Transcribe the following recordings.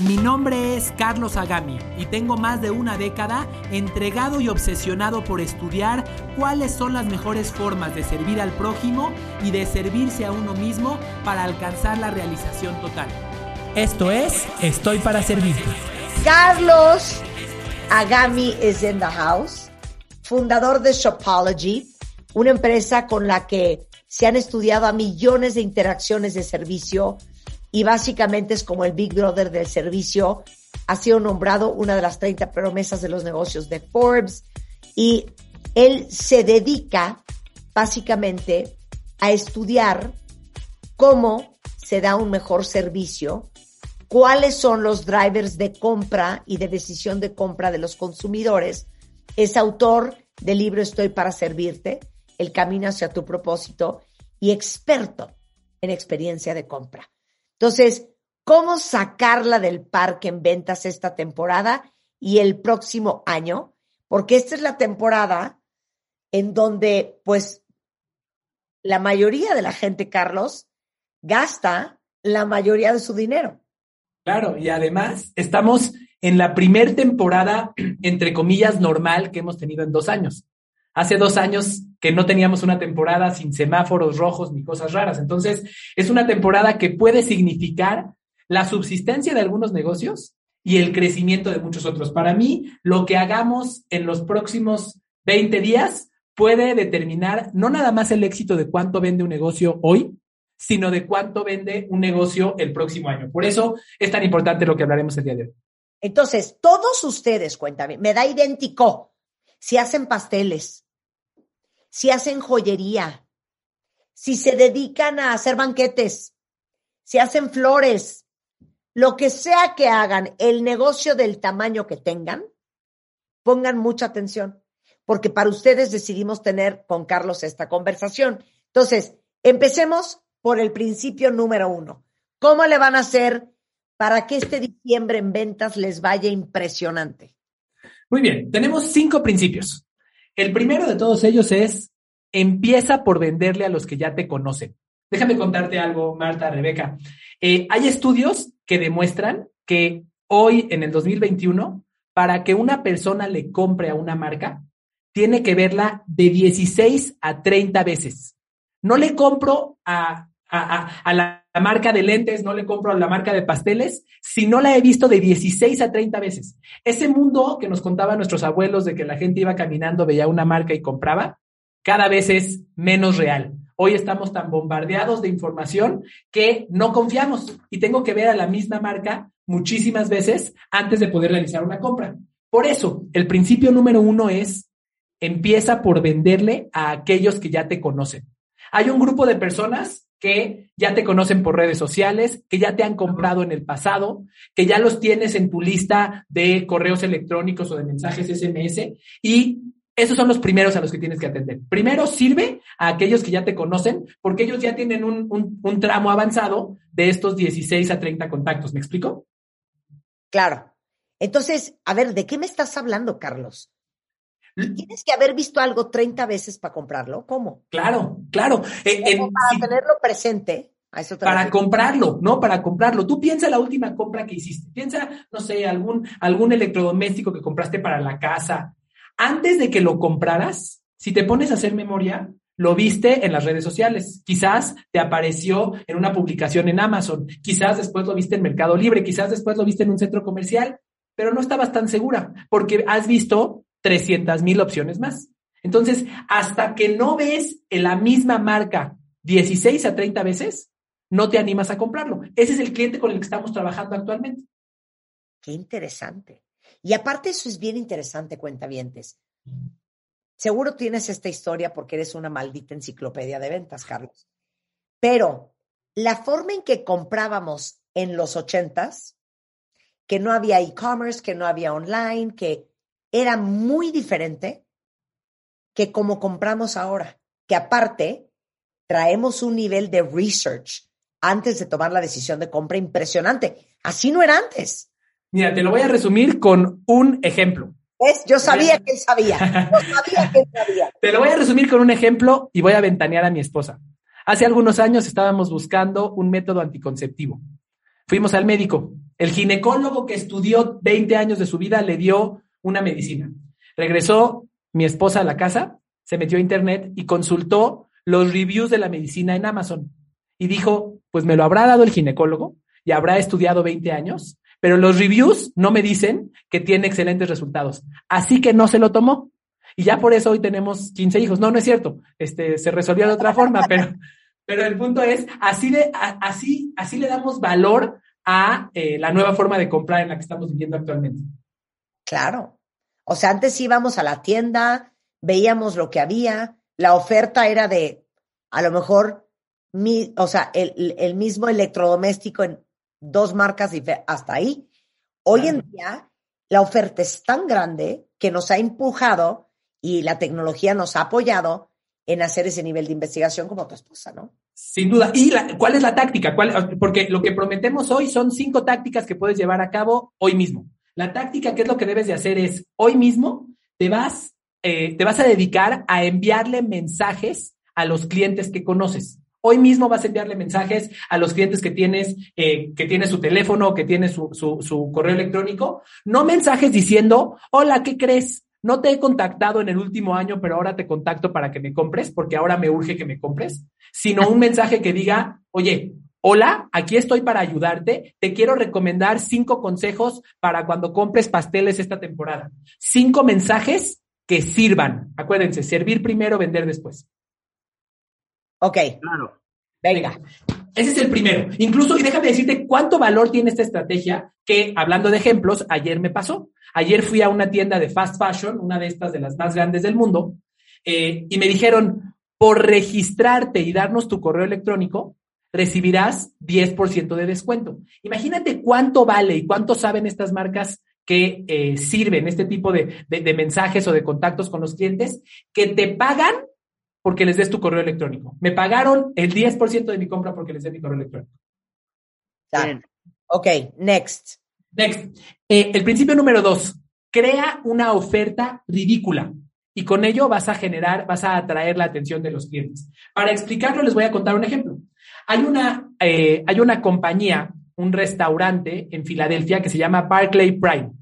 Mi nombre es Carlos Agami y tengo más de una década entregado y obsesionado por estudiar cuáles son las mejores formas de servir al prójimo y de servirse a uno mismo para alcanzar la realización total. Esto es Estoy para Servirte. Carlos Agami is in the house, fundador de Shopology, una empresa con la que se han estudiado a millones de interacciones de servicio y básicamente es como el Big Brother del servicio. Ha sido nombrado una de las 30 promesas de los negocios de Forbes y él se dedica básicamente a estudiar cómo se da un mejor servicio, cuáles son los drivers de compra y de decisión de compra de los consumidores. Es autor del libro Estoy para servirte, El camino hacia tu propósito y experto en experiencia de compra. Entonces, ¿cómo sacarla del parque en ventas esta temporada y el próximo año? Porque esta es la temporada en donde, pues, la mayoría de la gente, Carlos, gasta la mayoría de su dinero. Claro, y además estamos en la primer temporada, entre comillas, normal que hemos tenido en dos años. Hace dos años que no teníamos una temporada sin semáforos rojos ni cosas raras. Entonces, es una temporada que puede significar la subsistencia de algunos negocios y el crecimiento de muchos otros. Para mí, lo que hagamos en los próximos 20 días puede determinar no nada más el éxito de cuánto vende un negocio hoy, sino de cuánto vende un negocio el próximo año. Por eso es tan importante lo que hablaremos el día de hoy. Entonces, todos ustedes, cuéntame, me da idéntico si hacen pasteles, si hacen joyería, si se dedican a hacer banquetes, si hacen flores, lo que sea que hagan, el negocio del tamaño que tengan, pongan mucha atención, porque para ustedes decidimos tener con Carlos esta conversación. Entonces, empecemos por el principio número uno. ¿Cómo le van a hacer para que este diciembre en ventas les vaya impresionante? Muy bien, tenemos cinco principios. El primero de todos ellos es, empieza por venderle a los que ya te conocen. Déjame contarte algo, Marta, Rebeca. Eh, hay estudios que demuestran que hoy, en el 2021, para que una persona le compre a una marca, tiene que verla de 16 a 30 veces. No le compro a a, la, marca de lentes, no le compro a la marca de pasteles, si no la he visto de 16 a 30 veces. Ese mundo que nos contaban nuestros abuelos de que la gente iba caminando, veía una marca y compraba, cada vez es menos real. Hoy estamos tan bombardeados de información que no confiamos y tengo que ver a la misma marca muchísimas veces antes de poder realizar una compra. Por eso, el principio número uno es, empieza por venderle a aquellos que ya te conocen. Hay un grupo de personas que ya te conocen por redes sociales, que ya te han comprado en el pasado, que ya los tienes en tu lista de correos electrónicos o de mensajes SMS y esos son los primeros a los que tienes que atender. Primero, sirve a aquellos que ya te conocen porque ellos ya tienen un, un tramo avanzado de estos 16 a 30 contactos. ¿Me explico? Claro. Entonces, a ver, ¿de qué me estás hablando, Carlos? Tienes que haber visto algo 30 veces para comprarlo. ¿Cómo? Claro, claro. Eh, para tenerlo presente. para comprarlo, ¿no? Para comprarlo. Tú piensa la última compra que hiciste. Piensa, no sé, algún, algún electrodoméstico que compraste para la casa. Antes de que lo compraras, si te pones a hacer memoria, lo viste en las redes sociales. Quizás te apareció en una publicación en Amazon. Quizás después lo viste en Mercado Libre. Quizás después lo viste en un centro comercial. Pero no estabas tan segura porque has visto 300 mil opciones más. Entonces, hasta que no ves en la misma marca 16 a 30 veces, no te animas a comprarlo. Ese es el cliente con el que estamos trabajando actualmente. Qué interesante. Y aparte eso es bien interesante, cuentavientes. Seguro tienes esta historia porque eres una maldita enciclopedia de ventas, Carlos. Pero la forma en que comprábamos en los ochentas, que no había e-commerce, que no había online, que era muy diferente que como compramos ahora, que aparte traemos un nivel de research antes de tomar la decisión de compra impresionante. Así no era antes. Mira, te lo voy a resumir con un ejemplo. ¿Ves? Yo sabía que él sabía. Yo sabía que él sabía. Te lo voy a resumir con un ejemplo y voy a ventanear a mi esposa. Hace algunos años estábamos buscando un método anticonceptivo. Fuimos al médico. El ginecólogo que estudió 20 años de su vida le dio una medicina. Regresó mi esposa a la casa, se metió a internet y consultó los reviews de la medicina en Amazon. Y dijo, pues me lo habrá dado el ginecólogo y habrá estudiado 20 años, pero los reviews no me dicen que tiene excelentes resultados. Así que no se lo tomó. Y ya por eso hoy tenemos 15 hijos. No, no es cierto. Este, se resolvió de otra forma, pero, pero el punto es, así, de, así, así le damos valor a eh, la nueva forma de comprar en la que estamos viviendo actualmente. Claro. O sea, antes íbamos a la tienda, veíamos lo que había, la oferta era de, a lo mejor, mi, o sea, el, el mismo electrodoméstico en dos marcas hasta ahí. Hoy en día, la oferta es tan grande que nos ha empujado y la tecnología nos ha apoyado en hacer ese nivel de investigación como tu esposa, ¿no? Sin duda. ¿Y cuál es la táctica? ¿Cuál, porque lo que prometemos hoy son cinco tácticas que puedes llevar a cabo hoy mismo. La táctica, ¿qué es lo que debes de hacer? Es hoy mismo te vas, eh, te vas a dedicar a enviarle mensajes a los clientes que conoces. Hoy mismo vas a enviarle mensajes a los clientes que tienes, eh, que tienes su teléfono, que tienes su, su, su correo electrónico. No mensajes diciendo, hola, ¿qué crees? No te he contactado en el último año, pero ahora te contacto para que me compres, porque ahora me urge que me compres, sino un mensaje que diga, oye, hola, aquí estoy para ayudarte, te quiero recomendar cinco consejos para cuando compres pasteles esta temporada. Cinco mensajes que sirvan. Acuérdense, servir primero, vender después. Ok. Claro. Venga. Ese es el primero. Incluso, y déjame decirte cuánto valor tiene esta estrategia que, hablando de ejemplos, ayer me pasó. Ayer fui a una tienda de fast fashion, una de estas de las más grandes del mundo, eh, y me dijeron, por registrarte y darnos tu correo electrónico, recibirás 10% de descuento. Imagínate cuánto vale y cuánto saben estas marcas que eh, sirven este tipo de, de mensajes o de contactos con los clientes, que te pagan porque les des tu correo electrónico. Me pagaron el 10% de mi compra porque les des mi correo electrónico. Ok, next. Next. Eh, el principio número dos, crea una oferta ridícula y con ello vas a generar, vas a atraer la atención de los clientes. Para explicarlo, les voy a contar un ejemplo. Hay una, eh, hay una compañía, un restaurante en Filadelfia que se llama Barclay Prime.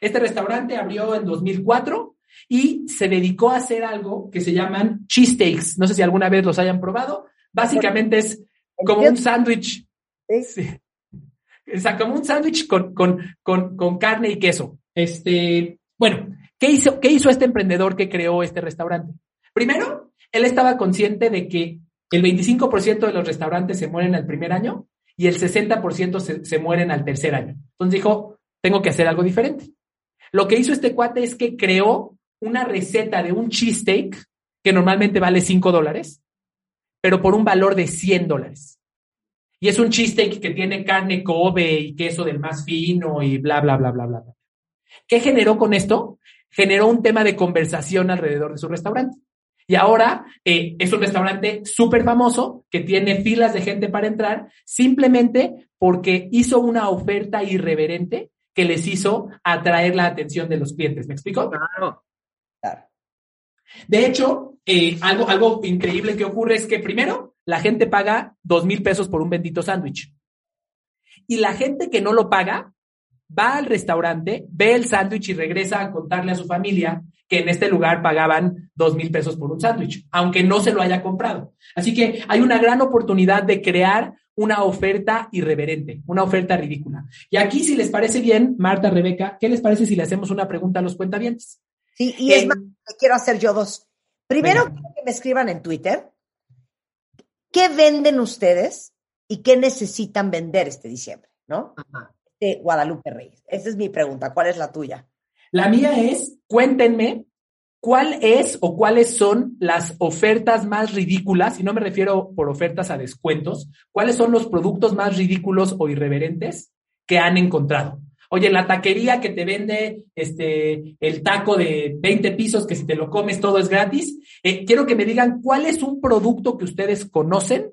Este restaurante abrió en 2004 y se dedicó a hacer algo que se llaman cheesesteaks. No sé si alguna vez los hayan probado. Básicamente es como un sándwich. Sí. O sea, como un sándwich con, con, carne y queso. Este, bueno, ¿qué hizo, ¿qué hizo este emprendedor que creó este restaurante? Primero, él estaba consciente de que el 25% de los restaurantes se mueren al primer año y el 60% se, se mueren al tercer año. Entonces dijo, tengo que hacer algo diferente. Lo que hizo este cuate es que creó una receta de un cheesesteak que normalmente vale 5 dólares, pero por un valor de 100 dólares. Y es un cheesesteak que tiene carne Kobe y queso del más fino y bla, bla, bla, bla, bla. ¿Qué generó con esto? Generó un tema de conversación alrededor de su restaurante. Y ahora eh, es un restaurante súper famoso que tiene filas de gente para entrar simplemente porque hizo una oferta irreverente que les hizo atraer la atención de los clientes. ¿Me explico? Claro. De hecho, eh, algo, algo increíble que ocurre es que primero la gente paga dos mil pesos por un bendito sándwich. Y la gente que no lo paga va al restaurante, ve el sándwich y regresa a contarle a su familia que en este lugar pagaban dos mil pesos por un sándwich, aunque no se lo haya comprado. Así que hay una gran oportunidad de crear una oferta irreverente, una oferta ridícula. Y aquí, si les parece bien, Marta, Rebeca, ¿qué les parece si le hacemos una pregunta a los cuentavientes? Sí, y es más, quiero hacer yo dos. Primero, quiero que me escriban en Twitter qué venden ustedes y qué necesitan vender este diciembre, ¿no? De Guadalupe Reyes. Esa es mi pregunta. ¿Cuál es la tuya? La mía es, cuéntenme cuál es o cuáles son las ofertas más ridículas, y no me refiero por ofertas a descuentos, cuáles son los productos más ridículos o irreverentes que han encontrado. Oye, la taquería que te vende este, el taco de 20 pisos, que si te lo comes todo es gratis. Eh, quiero que me digan cuál es un producto que ustedes conocen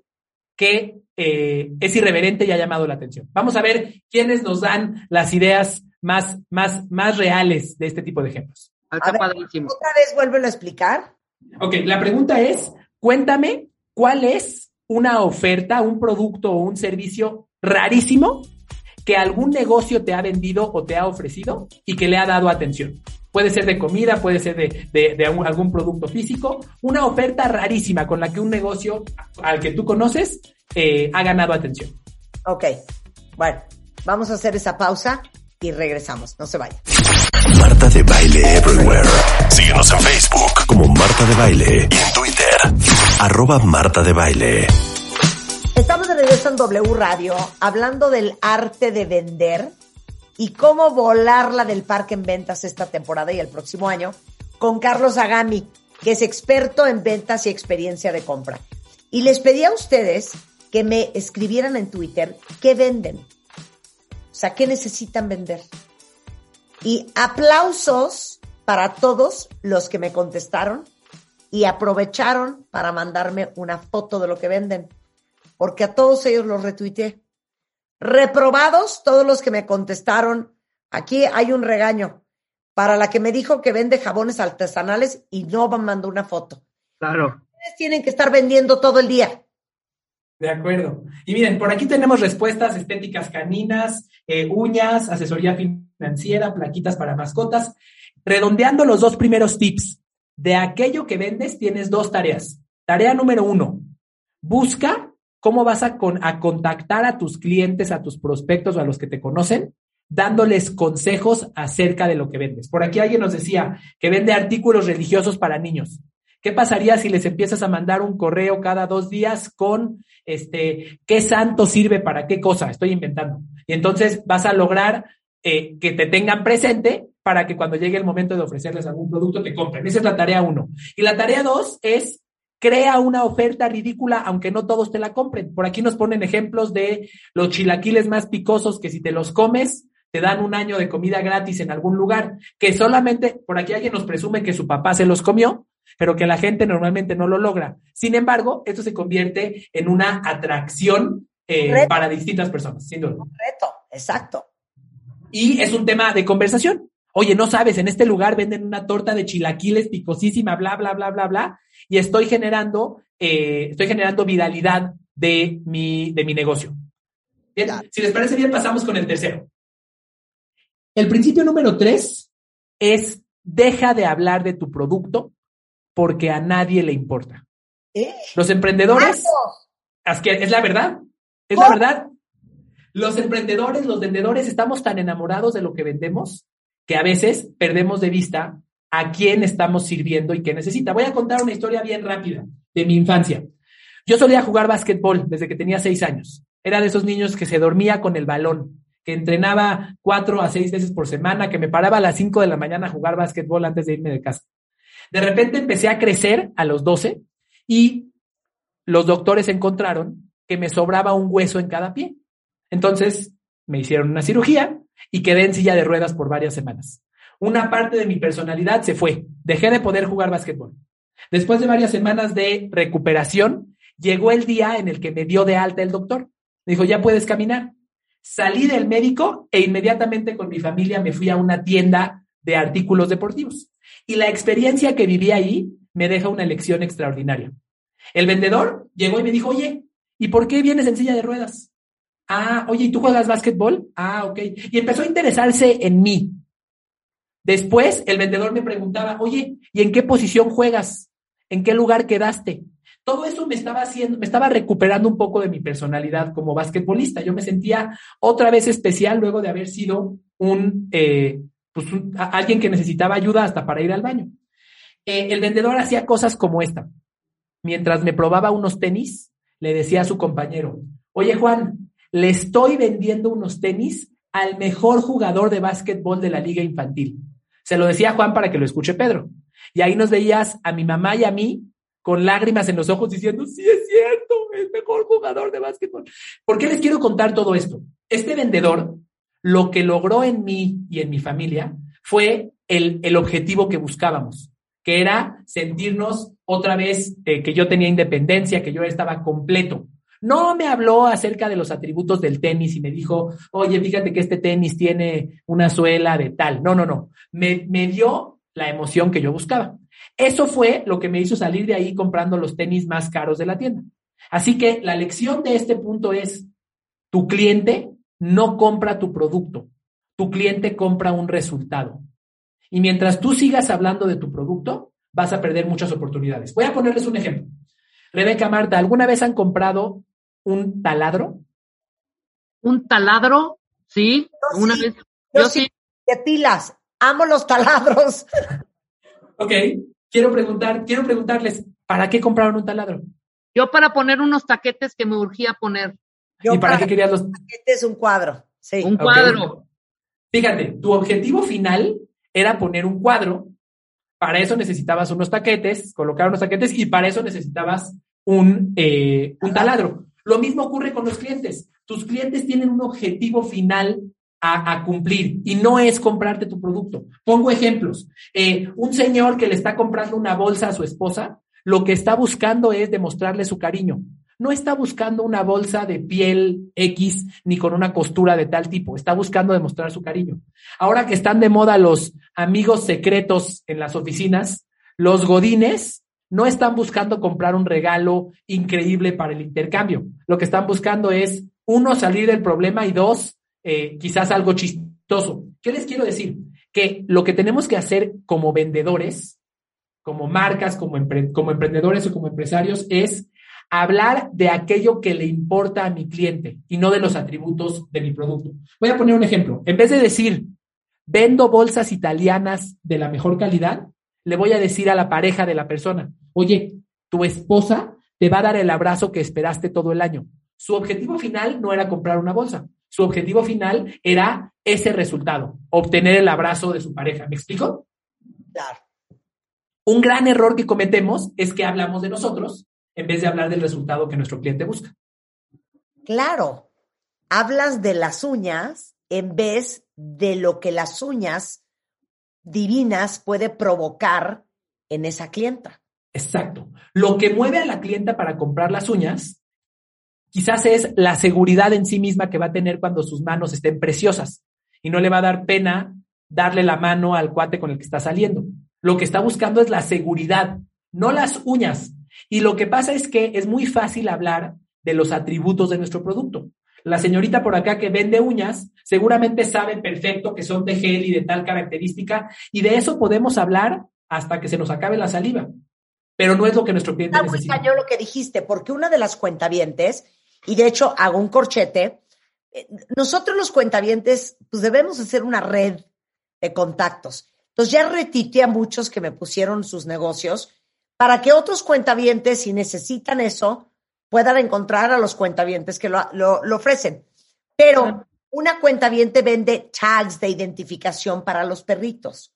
que eh, es irreverente y ha llamado la atención. Vamos a ver quiénes nos dan las ideas más, más, más reales de este tipo de ejemplos. ¿Otra vez vuélvelo a explicar? Ok, la pregunta es, cuéntame cuál es una oferta, un producto o un servicio rarísimo que algún negocio te ha vendido o te ha ofrecido y que le ha dado atención. Puede ser de comida, puede ser de, algún producto físico. Una oferta rarísima con la que un negocio al que tú conoces eh, ha ganado atención. Ok, bueno, vamos a hacer esa pausa y regresamos. No se vayan. Marta de Baile Everywhere. Síguenos en Facebook como Marta de Baile y en Twitter, arroba Marta de Baile. Estamos de regreso en W Radio hablando del arte de vender y cómo volarla del parque en ventas esta temporada y el próximo año con Carlos Agami, que es experto en ventas y experiencia de compra. Y les pedí a ustedes que me escribieran en Twitter qué venden. O sea, qué necesitan vender. Y aplausos para todos los que me contestaron y aprovecharon para mandarme una foto de lo que venden, porque a todos ellos los retuiteé. Reprobados todos los que me contestaron. Aquí hay un regaño para la que me dijo que vende jabones artesanales y no me mandó una foto. Claro. Ustedes tienen que estar vendiendo todo el día. De acuerdo. Y miren, por aquí tenemos respuestas estéticas caninas, eh, uñas, asesoría financiera, plaquitas para mascotas. Redondeando los dos primeros tips, de aquello que vendes tienes dos tareas. Tarea número uno, busca cómo vas a, a contactar a tus clientes, a tus prospectos o a los que te conocen, dándoles consejos acerca de lo que vendes. Por aquí alguien nos decía que vende artículos religiosos para niños. ¿Qué pasaría si les empiezas a mandar un correo cada dos días con este qué santo sirve para qué cosa? Estoy inventando. Y entonces vas a lograr eh, que te tengan presente para que cuando llegue el momento de ofrecerles algún producto te compren. Esa es la tarea uno. Y la tarea dos es crea una oferta ridícula aunque no todos te la compren. Por aquí nos ponen ejemplos de los chilaquiles más picosos que si te los comes te dan un año de comida gratis en algún lugar, que solamente, por aquí alguien nos presume que su papá se los comió, pero que la gente normalmente no lo logra. Sin embargo, esto se convierte en una atracción eh, para distintas personas, sin duda. Un reto, exacto. Y es un tema de conversación. Oye, no sabes, en este lugar venden una torta de chilaquiles picosísima, bla, bla, bla, bla, bla, y estoy generando, eh, estoy generando viralidad de mi, de mi negocio. Bien, si les parece bien, pasamos con el tercero. El principio número tres es deja de hablar de tu producto porque a nadie le importa. ¿Eh? Los emprendedores, es, que es la verdad, es la verdad. Los emprendedores, los vendedores, estamos tan enamorados de lo que vendemos que a veces perdemos de vista a quién estamos sirviendo y qué necesita. Voy a contar una historia bien rápida de mi infancia. Yo solía jugar básquetbol desde que tenía seis años. Era de esos niños que se dormía con el balón, que entrenaba cuatro a seis veces por semana, que me paraba a las cinco de la mañana a jugar básquetbol antes de irme de casa. De repente empecé a crecer a los doce y los doctores encontraron que me sobraba un hueso en cada pie. Entonces me hicieron una cirugía y quedé en silla de ruedas por varias semanas. Una parte de mi personalidad se fue. Dejé de poder jugar básquetbol. Después de varias semanas de recuperación, llegó el día en el que me dio de alta el doctor. Me dijo, ya puedes caminar. Salí del médico e inmediatamente con mi familia me fui a una tienda de artículos deportivos. Y la experiencia que viví ahí me deja una lección extraordinaria. El vendedor llegó y me dijo, oye, ¿y por qué vienes en silla de ruedas? Ah, oye, ¿y tú juegas básquetbol? Ah, ok. Y empezó a interesarse en mí. Después el vendedor me preguntaba, oye, ¿y en qué posición juegas? ¿En qué lugar quedaste? Todo eso me estaba haciendo, me estaba recuperando un poco de mi personalidad como basquetbolista. Yo me sentía otra vez especial luego de haber sido un, eh, pues alguien que necesitaba ayuda hasta para ir al baño. Eh, el vendedor hacía cosas como esta. Mientras me probaba unos tenis, le decía a su compañero, oye Juan, le estoy vendiendo unos tenis al mejor jugador de básquetbol de la liga infantil. Se lo decía Juan para que lo escuche Pedro. Y ahí nos veías a mi mamá y a mí con lágrimas en los ojos diciendo, sí es cierto, el mejor jugador de básquetbol. ¿Por qué les quiero contar todo esto? Este vendedor, lo que logró en mí y en mi familia fue el, el objetivo que buscábamos, que era sentirnos otra vez eh, que yo tenía independencia, que yo estaba completo. No me habló acerca de los atributos del tenis y me dijo, oye, fíjate que este tenis tiene una suela de tal. No, no, no. Me, me dio la emoción que yo buscaba. Eso fue lo que me hizo salir de ahí comprando los tenis más caros de la tienda. Así que la lección de este punto es, tu cliente no compra tu producto, tu cliente compra un resultado. Y mientras tú sigas hablando de tu producto, vas a perder muchas oportunidades. Voy a ponerles un ejemplo. Rebeca, Marta, ¿alguna vez han comprado un taladro? Un taladro, sí, una vez. Yo, sí. De pilas, amo los taladros. ok, quiero preguntar, quiero preguntarles, ¿para qué compraron un taladro? Yo para poner unos taquetes que me urgía poner. ¿Y para, qué querías los taquetes? Un cuadro, sí. Un cuadro. Fíjate, tu objetivo final era poner un cuadro. Para eso necesitabas unos taquetes, colocar unos taquetes y para eso necesitabas un, eh, un taladro. Lo mismo ocurre con los clientes. Tus clientes tienen un objetivo final a, cumplir y no es comprarte tu producto. Pongo ejemplos. Eh, un señor que le está comprando una bolsa a su esposa, lo que está buscando es demostrarle su cariño. No está buscando una bolsa de piel X ni con una costura de tal tipo. Está buscando demostrar su cariño. Ahora que están de moda los amigos secretos en las oficinas, los godines no están buscando comprar un regalo increíble para el intercambio. Lo que están buscando es, uno, salir del problema y dos, eh, quizás algo chistoso. ¿Qué les quiero decir? Que lo que tenemos que hacer como vendedores, como marcas, como, como emprendedores o como empresarios, es hablar de aquello que le importa a mi cliente y no de los atributos de mi producto. Voy a poner un ejemplo. En vez de decir, vendo bolsas italianas de la mejor calidad, le voy a decir a la pareja de la persona, oye, tu esposa te va a dar el abrazo que esperaste todo el año. Su objetivo final no era comprar una bolsa, su objetivo final era ese resultado, obtener el abrazo de su pareja. ¿Me explico? Claro. Un gran error que cometemos es que hablamos de nosotros en vez de hablar del resultado que nuestro cliente busca. Claro, hablas de las uñas en vez de lo que las uñas divinas puede provocar en esa clienta. Exacto. Lo que mueve a la clienta para comprar las uñas quizás es la seguridad en sí misma que va a tener cuando sus manos estén preciosas y no le va a dar pena darle la mano al cuate con el que está saliendo. Lo que está buscando es la seguridad, no las uñas. Y lo que pasa es que es muy fácil hablar de los atributos de nuestro producto. La señorita por acá que vende uñas seguramente sabe perfecto que son de gel y de tal característica y de eso podemos hablar hasta que se nos acabe la saliva. Pero no es lo que nuestro cliente Está necesita. Muy lo que dijiste, porque una de las cuentavientes, y de hecho hago un corchete, eh, nosotros los cuentavientes pues debemos hacer una red de contactos. Entonces ya retité a muchos que me pusieron sus negocios para que otros cuentavientes, si necesitan eso, puedan encontrar a los cuentavientes que lo, lo, ofrecen. Pero una cuentaviente vende tags de identificación para los perritos.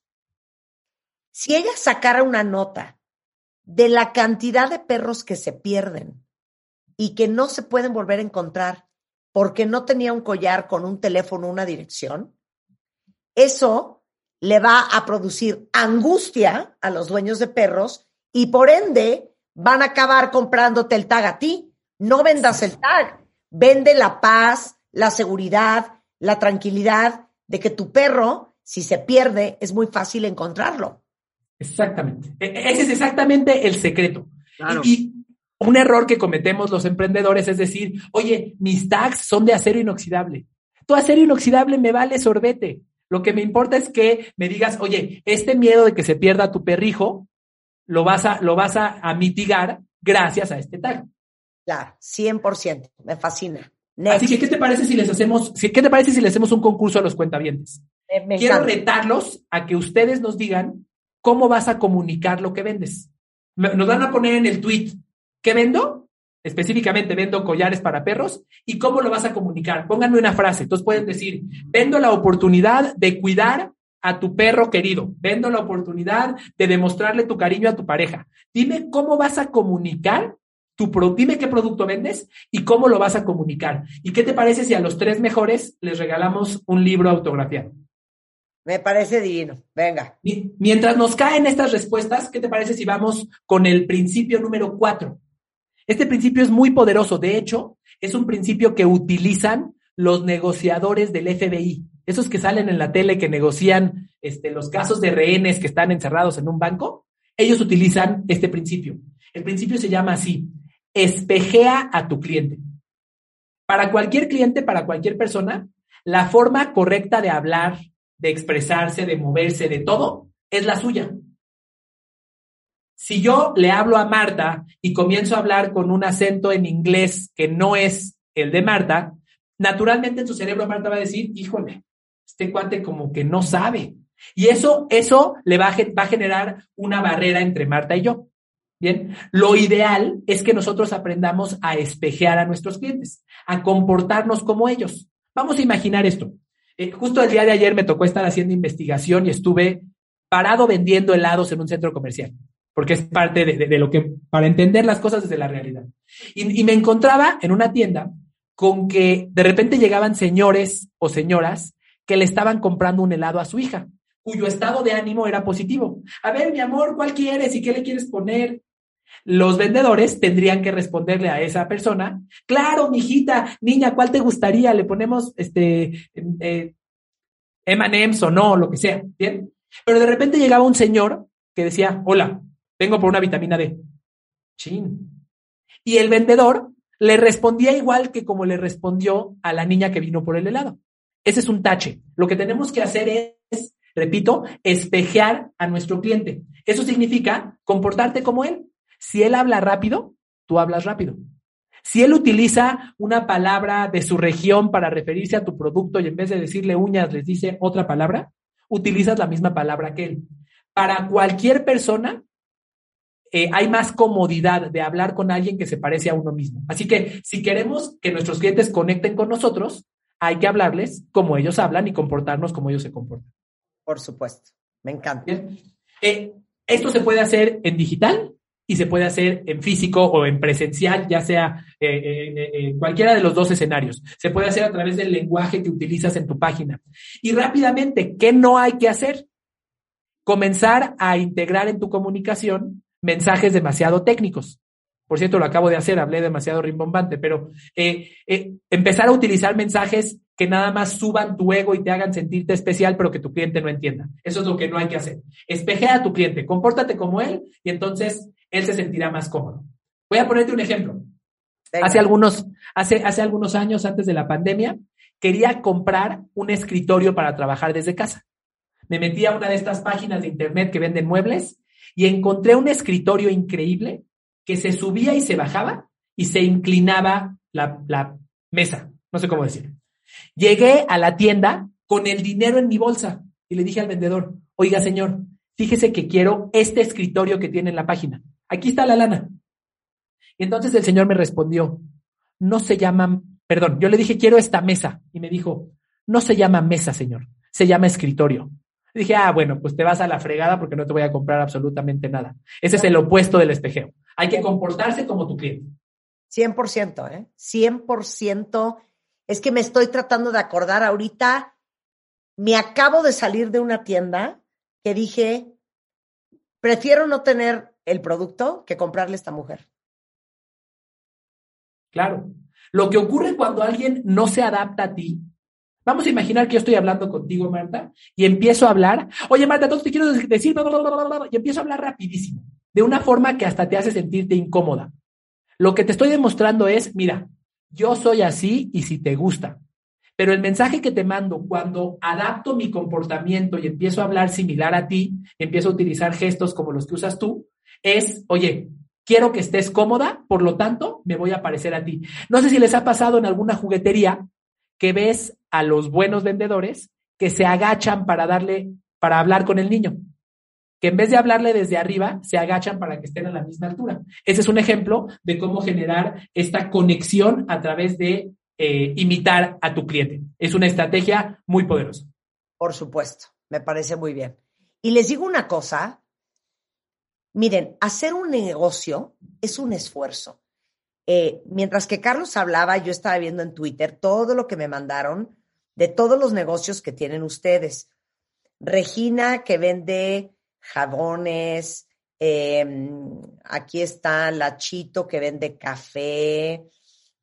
Si ella sacara una nota de la cantidad de perros que se pierden y que no se pueden volver a encontrar porque no tenía un collar con un teléfono, una dirección, eso le va a producir angustia a los dueños de perros y por ende van a acabar comprándote el tag a ti. No vendas el tag, vende la paz, la seguridad, la tranquilidad de que tu perro, si se pierde, es muy fácil encontrarlo. Exactamente. E, e, ese es exactamente el secreto. Y, un error que cometemos los emprendedores es decir, oye, mis tags son de acero inoxidable. Tu acero inoxidable me vale sorbete. Lo que me importa es que me digas, oye, este miedo de que se pierda tu perrijo, lo vas a, lo vas a, mitigar gracias a este tag. Claro, 100%, me fascina. Así que, ¿qué te parece si les hacemos, qué te parece si les hacemos un concurso a los cuentavientes? Quiero retarlos a que ustedes nos digan cómo vas a comunicar lo que vendes. Nos van a poner en el tweet, ¿qué vendo? Específicamente, vendo collares para perros. ¿Y cómo lo vas a comunicar? Pónganme una frase. Entonces pueden decir, vendo la oportunidad de cuidar a tu perro querido. Vendo la oportunidad de demostrarle tu cariño a tu pareja. Dime cómo vas a comunicar tu dime qué producto vendes y cómo lo vas a comunicar. ¿Y qué te parece si a los tres mejores les regalamos un libro autografiado? Me parece divino. Venga. Mientras nos caen estas respuestas, ¿qué te parece si vamos con el principio número cuatro? Este principio es muy poderoso. De hecho, es un principio que utilizan los negociadores del FBI. Esos que salen en la tele que negocian este, los casos de rehenes que están encerrados en un banco, ellos utilizan este principio. El principio se llama así, espejea a tu cliente. Para cualquier cliente, para cualquier persona, la forma correcta de hablar, de expresarse, de moverse, de todo, es la suya. Si yo le hablo a Marta y comienzo a hablar con un acento en inglés que no es el de Marta, naturalmente en su cerebro Marta va a decir, híjole, este cuate como que no sabe. Y eso, eso le va a, generar una barrera entre Marta y yo. Bien, lo ideal es que nosotros aprendamos a espejear a nuestros clientes, a comportarnos como ellos. Vamos a imaginar esto. Eh, justo el día de ayer me tocó estar haciendo investigación y estuve parado vendiendo helados en un centro comercial, porque es parte de, lo que, para entender las cosas desde la realidad. Y me encontraba en una tienda con que de repente llegaban señores o señoras que le estaban comprando un helado a su hija, cuyo estado de ánimo era positivo. A ver, mi amor, ¿cuál quieres y qué le quieres poner? Los vendedores tendrían que responderle a esa persona, claro, mijita, niña, ¿cuál te gustaría? Le ponemos este eh, o no, lo que sea, ¿bien? Pero de repente llegaba un señor que decía, hola, vengo por una vitamina D. Chin. Y el vendedor le respondía igual que como le respondió a la niña que vino por el helado. Ese es un tache. Lo que tenemos que hacer es, repito, espejear a nuestro cliente. Eso significa comportarte como él. Si él habla rápido, tú hablas rápido. Si él utiliza una palabra de su región para referirse a tu producto y en vez de decirle uñas les dice otra palabra, utilizas la misma palabra que él. Para cualquier persona, eh, hay más comodidad de hablar con alguien que se parece a uno mismo. Así que si queremos que nuestros clientes conecten con nosotros, hay que hablarles como ellos hablan y comportarnos como ellos se comportan. Por supuesto, me encanta. Eh, esto se puede hacer en digital y se puede hacer en físico o en presencial, ya sea eh, en cualquiera de los dos escenarios. Se puede hacer a través del lenguaje que utilizas en tu página. Y rápidamente, ¿qué no hay que hacer? Comenzar a integrar en tu comunicación mensajes demasiado técnicos. Por cierto, lo acabo de hacer, hablé demasiado rimbombante, pero eh, eh, empezar a utilizar mensajes que nada más suban tu ego y te hagan sentirte especial, pero que tu cliente no entienda. Eso es lo que no hay que hacer. Espejea a tu cliente, compórtate como él y entonces él se sentirá más cómodo. Voy a ponerte un ejemplo. Hace algunos, hace, hace algunos años, antes de la pandemia, quería comprar un escritorio para trabajar desde casa. Me metí a una de estas páginas de internet que venden muebles y encontré un escritorio increíble que se subía y se bajaba y se inclinaba la, mesa, no sé cómo decir. Llegué a la tienda con el dinero en mi bolsa y le dije al vendedor, oiga señor, fíjese que quiero este escritorio que tiene en la página. Aquí está la lana. Y entonces el señor me respondió, no se llama, perdón, yo le dije, quiero esta mesa. Y me dijo, no se llama mesa, señor, se llama escritorio dije, ah, bueno, pues te vas a la fregada porque no te voy a comprar absolutamente nada. Ese es el opuesto del espejeo. Hay que comportarse como tu cliente. 100%, ¿eh? 100%. Es que me estoy tratando de acordar ahorita. Me acabo de salir de una tienda que dije, prefiero no tener el producto que comprarle a esta mujer. Claro. Lo que ocurre cuando alguien no se adapta a ti Vamos a imaginar que yo estoy hablando contigo, Marta, y empiezo a hablar. Oye, Marta, entonces te quiero decir, y empiezo a hablar rapidísimo, de una forma que hasta te hace sentirte incómoda. Lo que te estoy demostrando es, mira, yo soy así y si te gusta. Pero el mensaje que te mando cuando adapto mi comportamiento y empiezo a hablar similar a ti, empiezo a utilizar gestos como los que usas tú, es, oye, quiero que estés cómoda, por lo tanto, me voy a parecer a ti. No sé si les ha pasado en alguna juguetería que ves a los buenos vendedores que se agachan para darle, para hablar con el niño. Que en vez de hablarle desde arriba, se agachan para que estén a la misma altura. Ese es un ejemplo de cómo generar esta conexión a través de eh, imitar a tu cliente. Es una estrategia muy poderosa. Por supuesto, me parece muy bien. Y les digo una cosa, miren, hacer un negocio es un esfuerzo. Eh, mientras que Carlos hablaba, yo estaba viendo en Twitter todo lo que me mandaron de todos los negocios que tienen ustedes. Regina, que vende jabones, Eh, aquí está la Chito que vende café,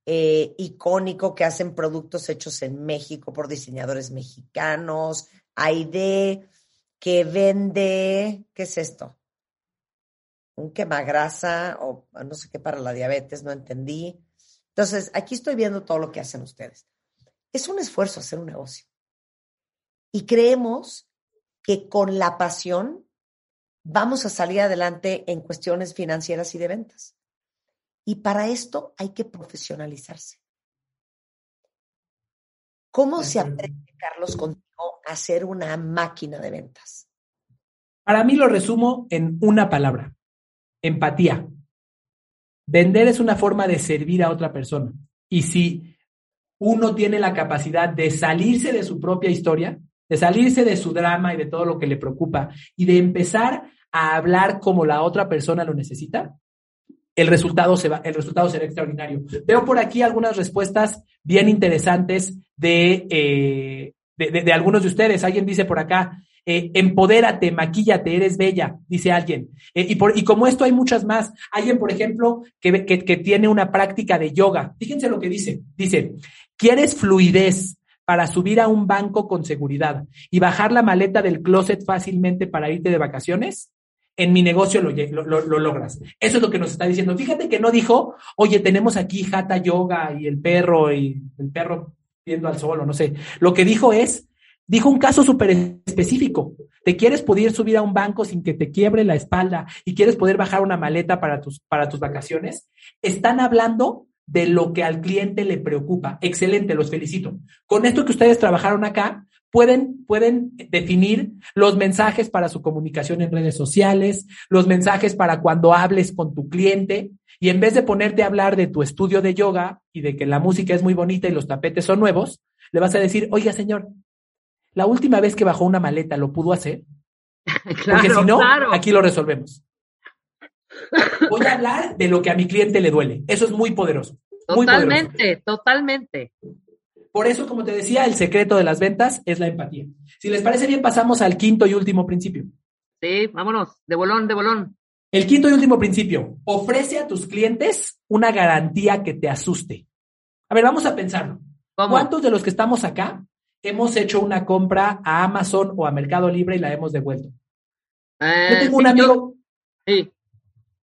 eh, icónico que hacen productos hechos en México por diseñadores mexicanos. Aide que vende, ¿qué es esto? Un quemagrasa o no sé qué para la diabetes, no entendí. Entonces, aquí estoy viendo todo lo que hacen ustedes. Es un esfuerzo hacer un negocio. Y creemos que con la pasión vamos a salir adelante en cuestiones financieras y de ventas. Y para esto hay que profesionalizarse. ¿Cómo se aprende, Carlos, contigo a ser una máquina de ventas? Para mí lo resumo en una palabra, empatía. Vender es una forma de servir a otra persona. Y si uno tiene la capacidad de salirse de su propia historia, de salirse de su drama y de todo lo que le preocupa y de empezar a hablar como la otra persona lo necesita, el resultado, se va, el resultado será extraordinario. Veo por aquí algunas respuestas bien interesantes de, eh, de, de, algunos de ustedes. Alguien dice por acá, eh, empodérate, maquíllate, eres bella, dice alguien. Eh, y, por, y como esto hay muchas más. Alguien, por ejemplo, que, que, que tiene una práctica de yoga. Fíjense lo que dice. Dice, ¿quieres fluidez? Para subir a un banco con seguridad y bajar la maleta del closet fácilmente para irte de vacaciones, en mi negocio lo, lo, lo, logras. Eso es lo que nos está diciendo. Fíjate que no dijo, oye, tenemos aquí Hatha Yoga y el perro y el perro viendo al sol o no sé. Lo que dijo es, dijo un caso súper específico. Te quieres poder subir a un banco sin que te quiebre la espalda y quieres poder bajar una maleta para tus, para tus vacaciones. Están hablando de lo que al cliente le preocupa. Excelente, los felicito. Con esto que ustedes trabajaron acá, pueden, pueden definir los mensajes para su comunicación en redes sociales, los mensajes para cuando hables con tu cliente. Y en vez de ponerte a hablar de tu estudio de yoga y de que la música es muy bonita y los tapetes son nuevos, le vas a decir, oiga, señor, la última vez que bajó una maleta lo pudo hacer. Claro, Porque si no, claro. aquí lo resolvemos. Voy a hablar de lo que a mi cliente le duele. Eso es muy poderoso. Muy Totalmente, poderoso. totalmente. Por eso, como te decía, el secreto de las ventas es la empatía. Si les parece bien, pasamos al quinto y último principio. Sí, vámonos, de bolón, de bolón. El quinto y último principio, ofrece a tus clientes una garantía que te asuste. A ver, vamos a pensarlo. ¿Cómo? ¿Cuántos de los que estamos acá hemos hecho una compra a Amazon o a Mercado Libre y la hemos devuelto? Eh, Yo tengo un sí, yo- amigo, sí,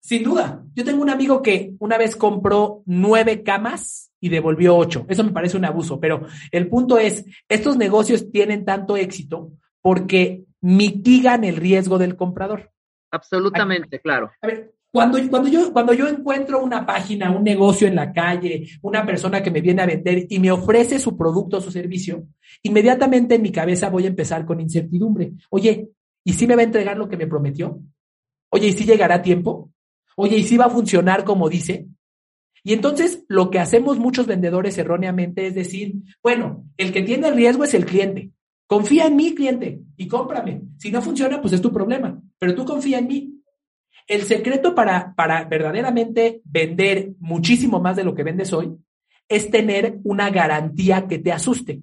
sin duda, yo tengo un amigo que una vez compró nueve camas y devolvió ocho. Eso me parece un abuso, pero el punto es, estos negocios tienen tanto éxito porque mitigan el riesgo del comprador. absolutamente, claro. A ver, cuando, cuando, yo, cuando yo encuentro una página, un negocio en la calle, una persona que me viene a vender y me ofrece su producto o su servicio, inmediatamente en mi cabeza voy a empezar con incertidumbre. Oye, ¿y si me va a entregar lo que me prometió? Oye, ¿y si llegará a tiempo? Oye, ¿y si va a funcionar como dice? Y entonces lo que hacemos muchos vendedores erróneamente es decir, bueno, el que tiene el riesgo es el cliente. Confía en mí, cliente, y cómprame. Si no funciona, pues es tu problema, pero tú confía en mí. El secreto para, para verdaderamente vender muchísimo más de lo que vendes hoy es tener una garantía que te asuste,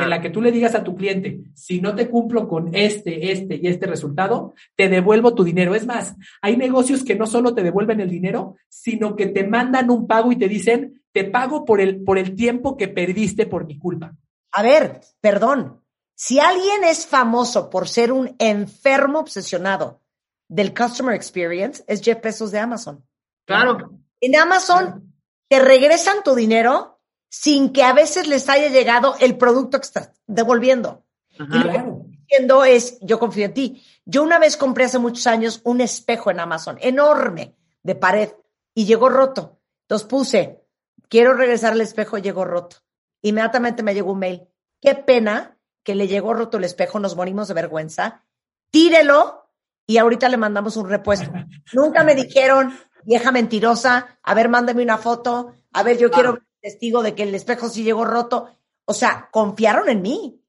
Claro. en la que tú le digas a tu cliente, si no te cumplo con este, este y este resultado, te devuelvo tu dinero. Es más, hay negocios que no solo te devuelven el dinero, sino que te mandan un pago y te dicen, te pago por el, por el tiempo que perdiste por mi culpa. A ver, perdón. Si alguien es famoso por ser un enfermo obsesionado del customer experience, es Jeff Bezos de Amazon. Claro. En Amazon te regresan tu dinero sin que a veces les haya llegado el producto que estás devolviendo. Ajá. Claro. Diciendo es, yo confío en ti. Yo una vez compré hace muchos años un espejo en Amazon, enorme, de pared, y llegó roto. Entonces puse, quiero regresar el espejo, llegó roto. Inmediatamente me llegó un mail. Qué pena que le llegó roto el espejo, nos morimos de vergüenza. Tírelo y ahorita le mandamos un repuesto. Nunca me dijeron, vieja mentirosa, a ver, mándame una foto, a ver, yo quiero testigo de que el espejo sí llegó roto. O sea, confiaron en mí.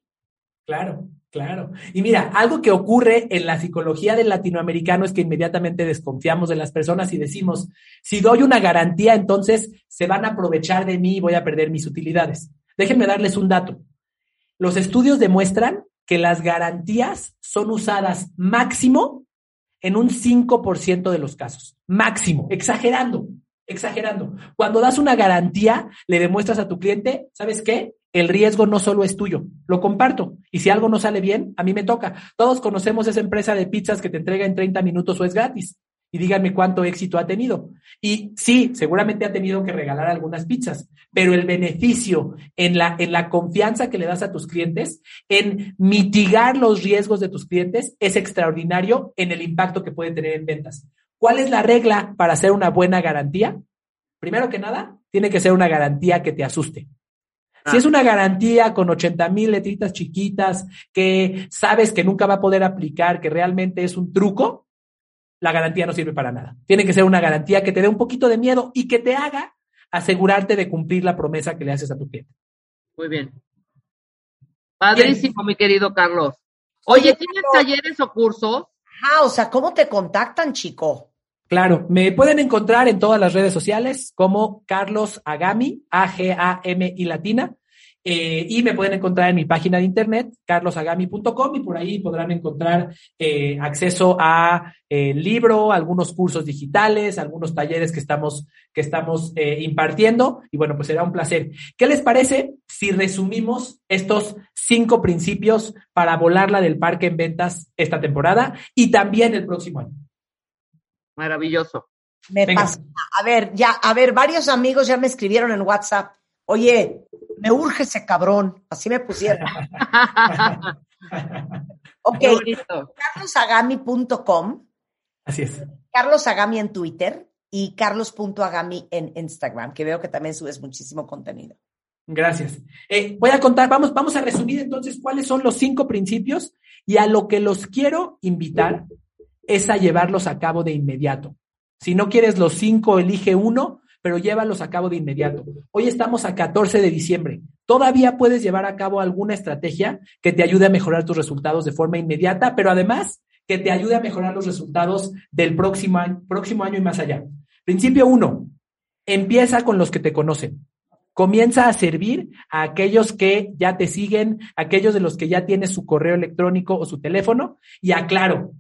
Claro, claro. Y mira, algo que ocurre en la psicología del latinoamericano es que inmediatamente desconfiamos de las personas y decimos, si doy una garantía, entonces se van a aprovechar de mí y voy a perder mis utilidades. Déjenme darles un dato. Los estudios demuestran que las garantías son usadas máximo en un 5% de los casos, máximo, exagerando, exagerando. Cuando das una garantía, le demuestras a tu cliente, ¿sabes qué? El riesgo no solo es tuyo, lo comparto. Y si algo no sale bien, a mí me toca. Todos conocemos esa empresa de pizzas que te entrega en 30 minutos o es gratis y díganme cuánto éxito ha tenido. Y sí, seguramente ha tenido que regalar algunas pizzas, pero el beneficio en la, en la confianza que le das a tus clientes, en mitigar los riesgos de tus clientes, es extraordinario en el impacto que puede tener en ventas. ¿Cuál es la regla para hacer una buena garantía? Primero que nada, tiene que ser una garantía que te asuste. Si es una garantía con 80 mil letritas chiquitas que sabes que nunca va a poder aplicar, que realmente es un truco, la garantía no sirve para nada. Tiene que ser una garantía que te dé un poquito de miedo y que te haga asegurarte de cumplir la promesa que le haces a tu cliente. Muy bien. Padrísimo, mi querido Carlos. Oye, ¿tienes talleres o cursos? Ah, o sea, ¿cómo te contactan, chico? Claro, me pueden encontrar en todas las redes sociales como Carlos Agami, A-G-A-M y latina. Eh, y me pueden encontrar en mi página de internet, carlosagami.com, y por ahí podrán encontrar eh, acceso a eh, libro, algunos cursos digitales, algunos talleres que estamos, que estamos impartiendo. Y bueno, pues será un placer. ¿Qué les parece si resumimos estos cinco principios para volarla del parque en ventas esta temporada y también el próximo año? Maravilloso. Me pasa. A ver, ya, a ver, varios amigos ya me escribieron en WhatsApp. Oye, me urge ese cabrón. Así me pusieron. ok. carlosagami.com. Así es. Carlos Agami en Twitter y carlos.agami en Instagram, que veo que también subes muchísimo contenido. Gracias. Eh, voy a contar, vamos, vamos a resumir entonces cuáles son los cinco principios y a lo que los quiero invitar es a llevarlos a cabo de inmediato. Si no quieres los cinco, elige uno pero llévalos a cabo de inmediato. Hoy estamos a 14 de diciembre. Todavía puedes llevar a cabo alguna estrategia que te ayude a mejorar tus resultados de forma inmediata, pero además que te ayude a mejorar los resultados del próximo año, y más allá. Principio uno, empieza con los que te conocen. Comienza a servir a aquellos que ya te siguen, aquellos de los que ya tienes su correo electrónico o su teléfono. Y aclaro,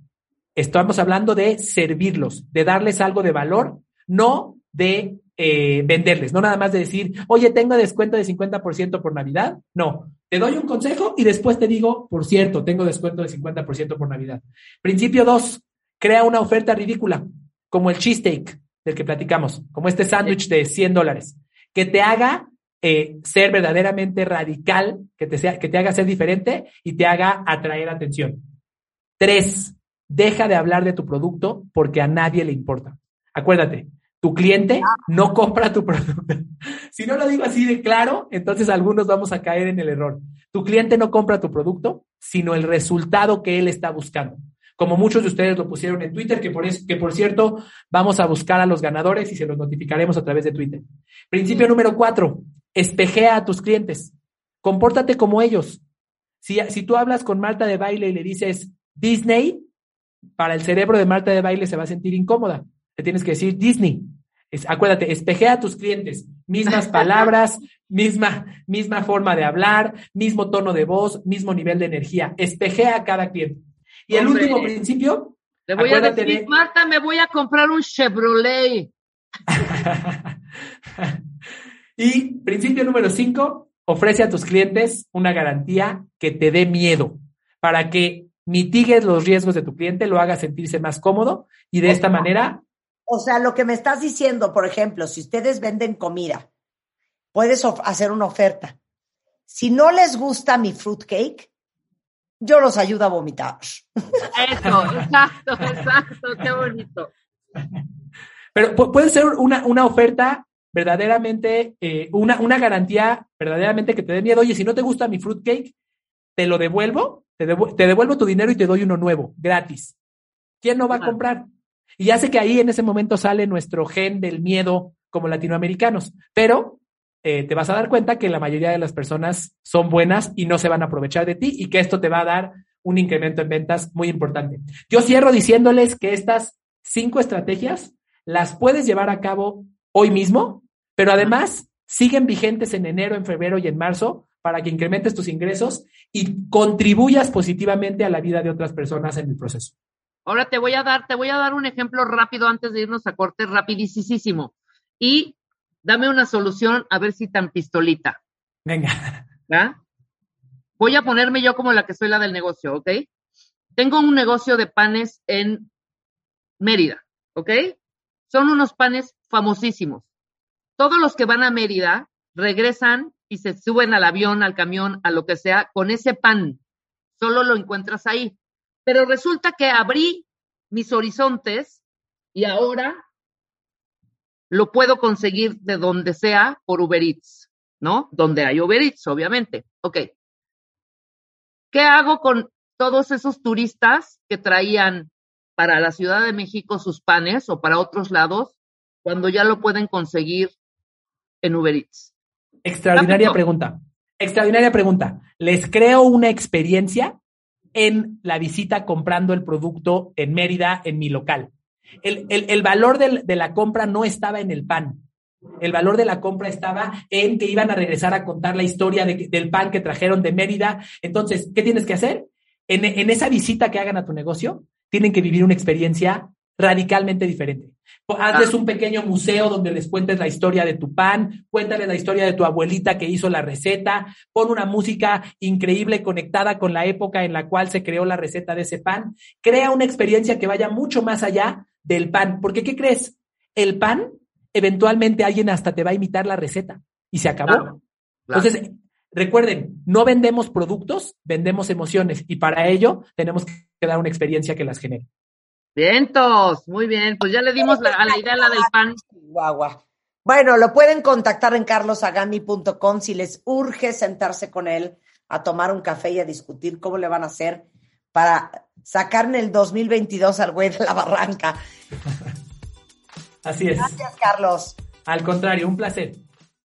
estamos hablando de servirlos, de darles algo de valor, no de eh, venderles, no nada más de decir, oye, tengo descuento de 50% por Navidad. No, te doy un consejo y después te digo, por cierto, tengo descuento de 50% por Navidad. Principio dos, crea una oferta ridícula, como el cheesesteak del que platicamos, como este sándwich de 100 dólares, que te haga eh, ser verdaderamente radical, que te, sea, que te haga ser diferente y te haga atraer atención. Tres, deja de hablar de tu producto porque a nadie le importa. Acuérdate, tu cliente no compra tu producto. si no lo digo así de claro, entonces algunos vamos a caer en el error. Tu cliente no compra tu producto, sino el resultado que él está buscando. Como muchos de ustedes lo pusieron en Twitter, que por, que por cierto vamos a buscar a los ganadores y se los notificaremos a través de Twitter. Principio número cuatro, espejea a tus clientes. Compórtate como ellos. Si, si tú hablas con Marta de baile y le dices Disney, para el cerebro de Marta de baile se va a sentir incómoda tienes que decir Disney. acuérdate, espejea a tus clientes, mismas palabras, misma, misma forma de hablar, mismo tono de voz, mismo nivel de energía. Espejea a cada cliente. Y el último principio. Le voy a decir, Marta, me voy a comprar un Chevrolet. y principio número cinco, ofrece a tus clientes una garantía que te dé miedo para que mitigues los riesgos de tu cliente, lo hagas sentirse más cómodo y de esta manera o sea, lo que me estás diciendo, por ejemplo, si ustedes venden comida, puedes hacer una oferta. Si no les gusta mi fruitcake, yo los ayudo a vomitar. Eso, exacto, exacto, qué bonito. Pero puede ser una, una oferta verdaderamente, eh, una, una garantía verdaderamente que te dé miedo. Oye, si no te gusta mi fruitcake, te lo devuelvo, te, te devuelvo tu dinero y te doy uno nuevo, gratis. ¿Quién no va a comprar? Y ya sé que ahí en ese momento sale nuestro gen del miedo como latinoamericanos, pero eh, te vas a dar cuenta que la mayoría de las personas son buenas y no se van a aprovechar de ti y que esto te va a dar un incremento en ventas muy importante. Yo cierro diciéndoles que estas cinco estrategias las puedes llevar a cabo hoy mismo, pero además siguen vigentes en enero, en febrero y en marzo para que incrementes tus ingresos y contribuyas positivamente a la vida de otras personas en el proceso. Ahora te voy a dar, te voy a dar un ejemplo rápido antes de irnos a corte, rapidísimo. Y dame una solución a ver si tan pistolita. Venga. ¿Va? Voy a ponerme yo como la que soy la del negocio, ¿ok? Tengo un negocio de panes en Mérida, ¿ok? Son unos panes famosísimos. Todos los que van a Mérida regresan y se suben al avión, al camión, a lo que sea, con ese pan. Solo lo encuentras ahí. Pero resulta que abrí mis horizontes y ahora lo puedo conseguir de donde sea por Uber Eats, ¿no? Donde hay Uber Eats, obviamente. Ok. ¿Qué hago con todos esos turistas que traían para la Ciudad de México sus panes o para otros lados cuando ya lo pueden conseguir en Uber Eats? Extraordinaria pregunta. Extraordinaria pregunta. Les creo una experiencia en la visita comprando el producto en Mérida, en mi local. El, valor de la compra no estaba en el pan. El valor de la compra estaba en que iban a regresar a contar la historia del pan que trajeron de Mérida. Entonces, ¿qué tienes que hacer? En, en esa visita que hagan a tu negocio, tienen que vivir una experiencia radicalmente diferente. Hazles un pequeño museo donde les cuentes la historia de tu pan, cuéntales la historia de tu abuelita que hizo la receta, pon una música increíble conectada con la época en la cual se creó la receta de ese pan. Crea una experiencia que vaya mucho más allá del pan, porque ¿qué crees? El pan, eventualmente alguien hasta te va a imitar la receta y se acabó. Entonces, recuerden, no vendemos productos, vendemos emociones y para ello tenemos que dar una experiencia que las genere. Vientos, muy bien. Pues ya le dimos la, a la idea la del pan. Guagua. Bueno, lo pueden contactar en carlosagami.com si les urge sentarse con él a tomar un café y a discutir cómo le van a hacer para sacar en el 2022 al güey de la barranca. Así es. Gracias, Carlos. Al contrario, un placer.